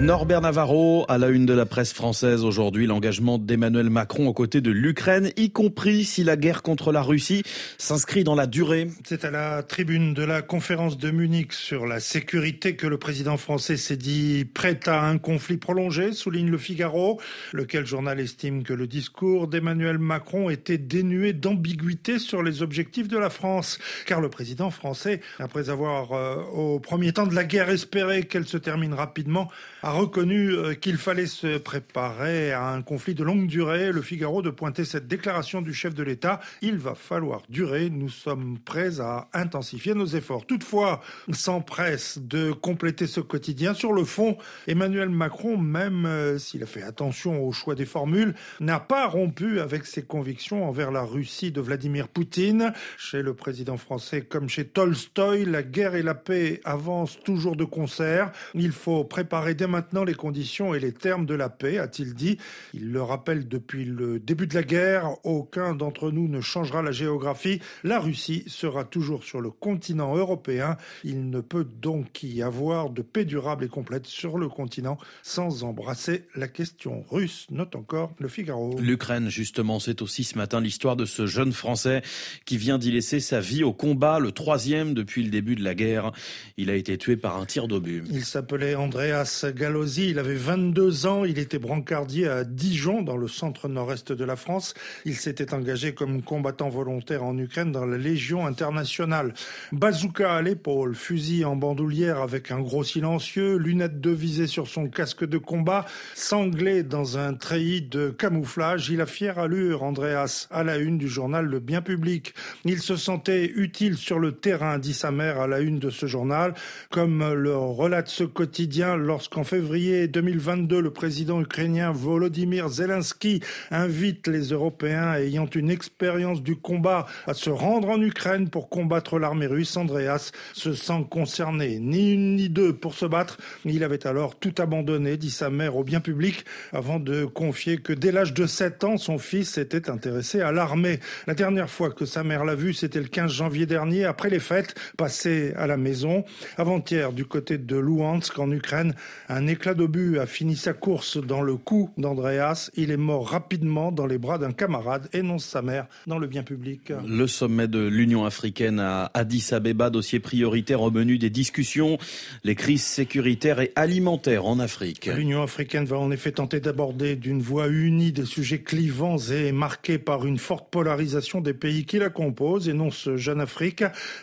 Norbert Navarro, à la une de la presse française aujourd'hui, l'engagement d'Emmanuel Macron aux côtés de l'Ukraine, y compris si la guerre contre la Russie s'inscrit dans la durée. C'est à la tribune de la conférence de Munich sur la sécurité que le président français s'est dit prêt à un conflit prolongé, souligne le Figaro, lequel journal estime que le discours d'Emmanuel Macron était dénué d'ambiguïté sur les objectifs de la France. Car le président français, après avoir euh, au premier temps de la guerre espéré qu'elle se termine rapidement, reconnu euh, qu'il fallait se préparer à un conflit de longue durée. Le Figaro de pointer cette déclaration du chef de l'État. Il va falloir durer. Nous sommes prêts à intensifier nos efforts. Toutefois, s'empresse de compléter ce quotidien. Sur le fond, Emmanuel Macron, même euh, s'il a fait attention au choix des formules, n'a pas rompu avec ses convictions envers la Russie de Vladimir Poutine. Chez le président français comme chez Tolstoï, la guerre et la paix avancent toujours de concert. Il faut préparer dès maintenant les conditions et les termes de la paix, a-t-il dit. Il le rappelle depuis le début de la guerre, aucun d'entre nous ne changera la géographie. La Russie sera toujours sur le continent européen. Il ne peut donc y avoir de paix durable et complète sur le continent sans embrasser la question russe, note encore le Figaro. L'Ukraine, justement, c'est aussi ce matin l'histoire de ce jeune Français qui vient d'y laisser sa vie au combat, le troisième depuis le début de la guerre. Il a été tué par un tir d'obus. Il s'appelait Andreas Gallosi, il avait 22 ans, il était brancardier à Dijon, dans le centre nord-est de la France. Il s'était engagé comme combattant volontaire en Ukraine dans la Légion internationale. Bazooka à l'épaule, fusil en bandoulière avec un gros silencieux, lunettes de visée sur son casque de combat, sanglé dans un treillis de camouflage. Il a fière allure, Andreas, à la une du journal Le Bien Public. Il se sentait utile sur le terrain, dit sa mère à la une de ce journal, comme le relate ce quotidien lorsqu'en février 2022, le président ukrainien Volodymyr Zelensky invite les Européens ayant une expérience du combat à se rendre en Ukraine pour combattre l'armée russe. Andreas se sent concerné, ni une ni deux pour se battre. Il avait alors tout abandonné, dit sa mère au bien public, avant de confier que dès l'âge de 7 ans, son fils s'était intéressé à l'armée. La dernière fois que sa mère l'a vu, c'était le 15 janvier dernier, après les fêtes, passées à la maison. Avant-hier, du côté de Luhansk, en Ukraine, un éclat d'obus a fini sa course dans le cou d'Andreas. Il est mort rapidement dans les bras d'un camarade, énonce sa mère dans le bien public. Le sommet de l'Union africaine à Addis Abeba, dossier prioritaire au menu des discussions, les crises sécuritaires et alimentaires en Afrique. L'Union africaine va en effet tenter d'aborder d'une voix unie des sujets clivants et marqués par une forte polarisation des pays qui la composent, énonce Jeune Afrique.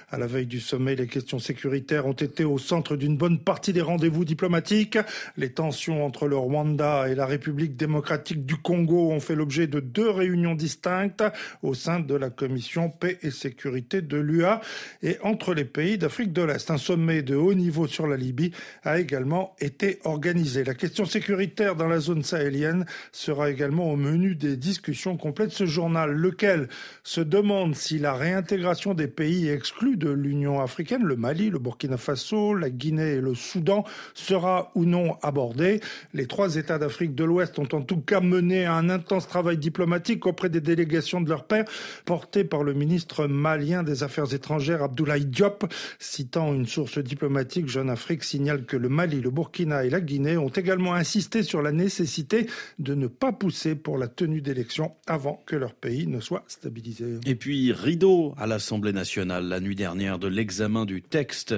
À la veille du sommet, les questions sécuritaires ont été au centre d'une bonne partie des rendez-vous diplomatiques. Les tensions entre le Rwanda et la République démocratique du Congo ont fait l'objet de deux réunions distinctes au sein de la commission paix et sécurité de l'UA et entre les pays d'Afrique de l'Est. Un sommet de haut niveau sur la Libye a également été organisé. La question sécuritaire dans la zone sahélienne sera également au menu des discussions complètes ce journal, lequel se demande si la réintégration des pays exclus de l'Union africaine, le Mali, le Burkina Faso, la Guinée et le Soudan, sera ou non abordée. Les trois États d'Afrique de l'Ouest ont en tout cas mené un intense travail diplomatique auprès des délégations de leur père, porté par le ministre malien des Affaires étrangères Abdoulaye Diop. Citant une source diplomatique, Jeune Afrique signale que le Mali, le Burkina et la Guinée ont également insisté sur la nécessité de ne pas pousser pour la tenue d'élections avant que leur pays ne soit stabilisé. Et puis, rideau à l'Assemblée nationale la nuit dernière de l'examen du texte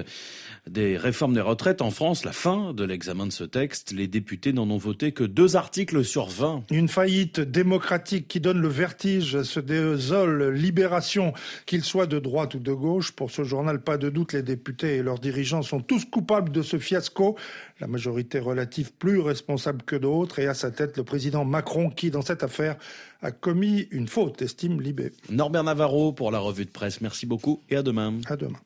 des réformes des retraites en France, la fin de l'examen de ce texte. Les députés n'en ont voté que deux articles sur 20. Une faillite démocratique qui donne le vertige, se désole Libération, qu'ils soient de droite ou de gauche. Pour ce journal, pas de doute, les députés et leurs dirigeants sont tous coupables de ce fiasco. La majorité relative plus responsable que d'autres et à sa tête le président Macron qui, dans cette affaire, a commis une faute, estime Libé. Norbert Navarro pour la revue de presse. Merci beaucoup et à demain. À demain.